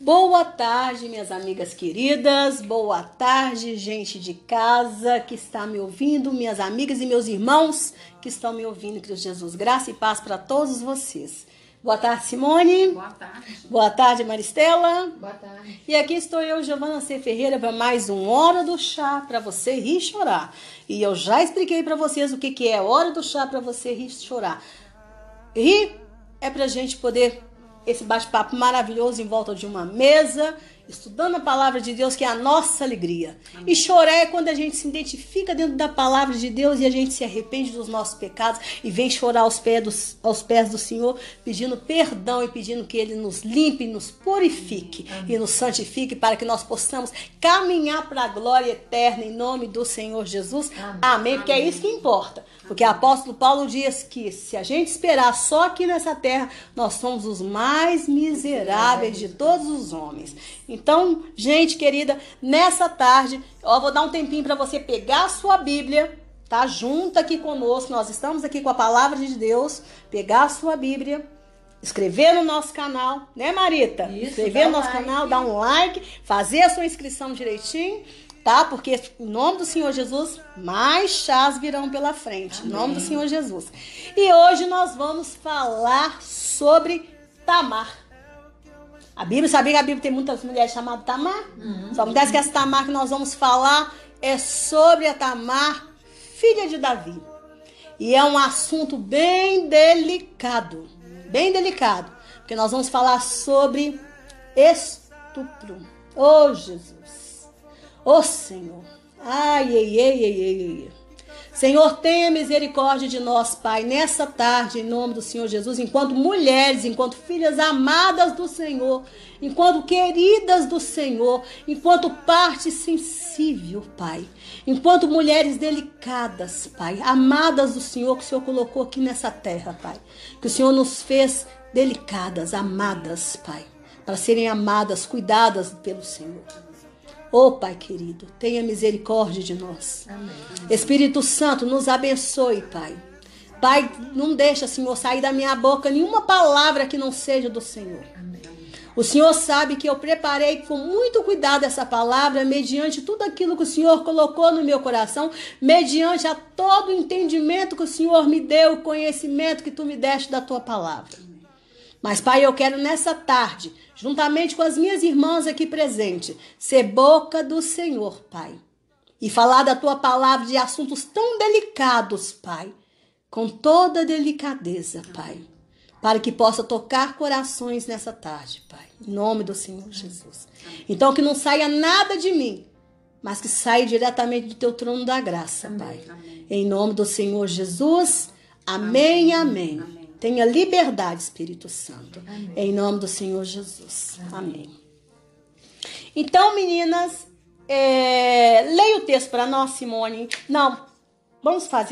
Boa tarde, minhas amigas queridas. Boa tarde, gente de casa que está me ouvindo, minhas amigas e meus irmãos que estão me ouvindo, Cristo Jesus. Graça e paz para todos vocês. Boa tarde, Simone. Boa tarde. Boa tarde, Maristela. Boa tarde. E aqui estou eu, Giovana C. Ferreira, para mais um Hora do Chá para você rir e chorar. E eu já expliquei para vocês o que, que é Hora do Chá para você rir e chorar. Rir é para gente poder esse bate-papo maravilhoso em volta de uma mesa, estudando a palavra de Deus, que é a nossa alegria. Amém. E chorar é quando a gente se identifica dentro da palavra de Deus e a gente se arrepende dos nossos pecados e vem chorar aos pés, dos, aos pés do Senhor, pedindo perdão e pedindo que Ele nos limpe, nos purifique Amém. e nos santifique para que nós possamos caminhar para a glória eterna em nome do Senhor Jesus. Amém. Amém. Porque é isso que importa. Porque o apóstolo Paulo diz que se a gente esperar só aqui nessa terra, nós somos os mais miseráveis de todos os homens. Então, gente querida, nessa tarde, eu vou dar um tempinho para você pegar a sua Bíblia, tá? Junto aqui conosco, nós estamos aqui com a palavra de Deus, pegar a sua Bíblia, escrever no nosso canal, né, Marita? Isso, escrever no nosso like. canal, dar um like, fazer a sua inscrição direitinho tá? Porque em nome do Senhor Jesus, mais chás virão pela frente. Amém. Em nome do Senhor Jesus. E hoje nós vamos falar sobre Tamar. A Bíblia, sabia que a Bíblia tem muitas mulheres chamadas Tamar? Uhum. Só acontece que essa Tamar que nós vamos falar é sobre a Tamar, filha de Davi. E é um assunto bem delicado. Bem delicado. Porque nós vamos falar sobre estupro. Oh, Jesus. Oh, Senhor, ai, ai, ai, ai, ai. Senhor, tenha misericórdia de nós, Pai, nessa tarde, em nome do Senhor Jesus, enquanto mulheres, enquanto filhas amadas do Senhor, enquanto queridas do Senhor, enquanto parte sensível, Pai, enquanto mulheres delicadas, Pai, amadas do Senhor, que o Senhor colocou aqui nessa terra, Pai, que o Senhor nos fez delicadas, amadas, Pai, para serem amadas, cuidadas pelo Senhor. Ô oh, Pai querido, tenha misericórdia de nós. Amém. Espírito Santo, nos abençoe, Pai. Pai, não deixa, Senhor, sair da minha boca nenhuma palavra que não seja do Senhor. Amém. O Senhor sabe que eu preparei com muito cuidado essa palavra, mediante tudo aquilo que o Senhor colocou no meu coração, mediante a todo o entendimento que o Senhor me deu, o conhecimento que tu me deste da tua palavra. Mas, Pai, eu quero nessa tarde, juntamente com as minhas irmãs aqui presentes, ser boca do Senhor, Pai. E falar da tua palavra de assuntos tão delicados, Pai. Com toda delicadeza, Pai. Para que possa tocar corações nessa tarde, Pai. Em nome do Senhor Jesus. Então, que não saia nada de mim, mas que saia diretamente do teu trono da graça, Pai. Em nome do Senhor Jesus. amém. amém. amém. Tenha liberdade, Espírito Santo. Amém. Em nome do Senhor Jesus. Amém. Amém. Então, meninas, é, leia o texto para nós, Simone. Não, vamos fazer